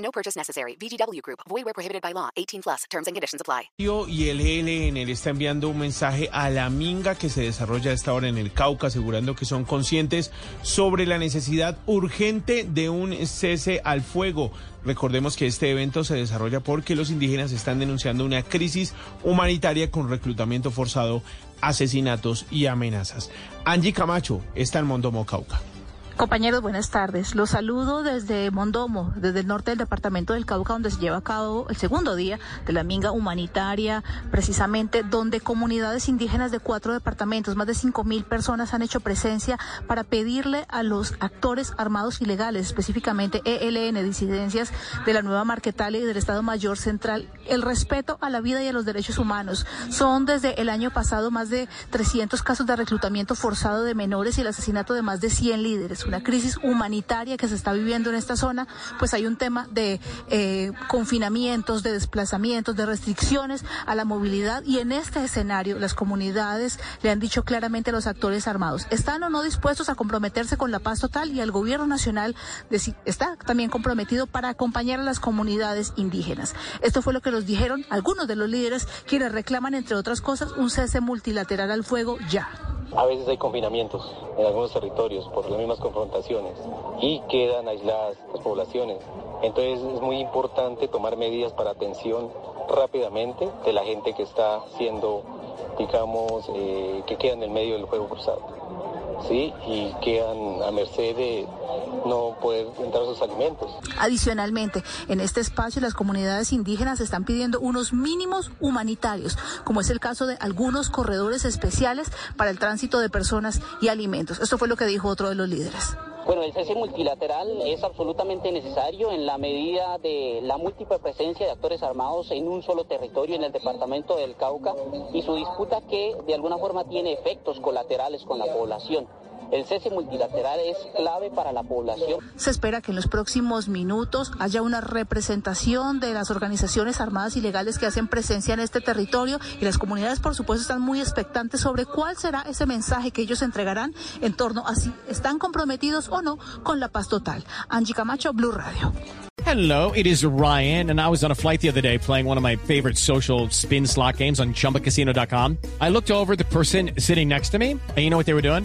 No purchase necessary. VGW Group. Void where prohibited by law. 18 plus. Terms and conditions apply. Y el ELN le está enviando un mensaje a la minga que se desarrolla a esta hora en el Cauca, asegurando que son conscientes sobre la necesidad urgente de un cese al fuego. Recordemos que este evento se desarrolla porque los indígenas están denunciando una crisis humanitaria con reclutamiento forzado, asesinatos y amenazas. Angie Camacho está en Mondomo, Cauca. Compañeros, buenas tardes. Los saludo desde Mondomo, desde el norte del departamento del Cauca, donde se lleva a cabo el segundo día de la minga humanitaria, precisamente donde comunidades indígenas de cuatro departamentos, más de cinco mil personas han hecho presencia para pedirle a los actores armados ilegales, específicamente ELN, disidencias de la nueva Marquetalia y del Estado Mayor Central, el respeto a la vida y a los derechos humanos. Son desde el año pasado más de 300 casos de reclutamiento forzado de menores y el asesinato de más de 100 líderes una crisis humanitaria que se está viviendo en esta zona, pues hay un tema de eh, confinamientos, de desplazamientos, de restricciones a la movilidad y en este escenario las comunidades le han dicho claramente a los actores armados, están o no dispuestos a comprometerse con la paz total y el gobierno nacional está también comprometido para acompañar a las comunidades indígenas. Esto fue lo que nos dijeron algunos de los líderes quienes reclaman, entre otras cosas, un cese multilateral al fuego ya. A veces hay confinamientos en algunos territorios por las mismas confrontaciones y quedan aisladas las poblaciones. Entonces es muy importante tomar medidas para atención rápidamente de la gente que está siendo, digamos, eh, que queda en el medio del fuego cruzado. ¿Sí? y quedan a merced de no poder entrar sus alimentos. Adicionalmente, en este espacio las comunidades indígenas están pidiendo unos mínimos humanitarios, como es el caso de algunos corredores especiales para el tránsito de personas y alimentos. Esto fue lo que dijo otro de los líderes. Bueno, el cese multilateral es absolutamente necesario en la medida de la múltiple presencia de actores armados en un solo territorio en el departamento del Cauca y su disputa que de alguna forma tiene efectos colaterales con la población. El cese multilateral es clave para la población. Se espera que en los próximos minutos haya una representación de las organizaciones armadas ilegales que hacen presencia en este territorio y las comunidades, por supuesto, están muy expectantes sobre cuál será ese mensaje que ellos entregarán en torno a si están comprometidos o no con la paz total. Angie Camacho, Blue Radio. Hello, it is Ryan, and I was on a flight the other day playing one of my favorite social spin slot games on chumbacasino.com. I looked over the person sitting next to me, and you know what they were doing?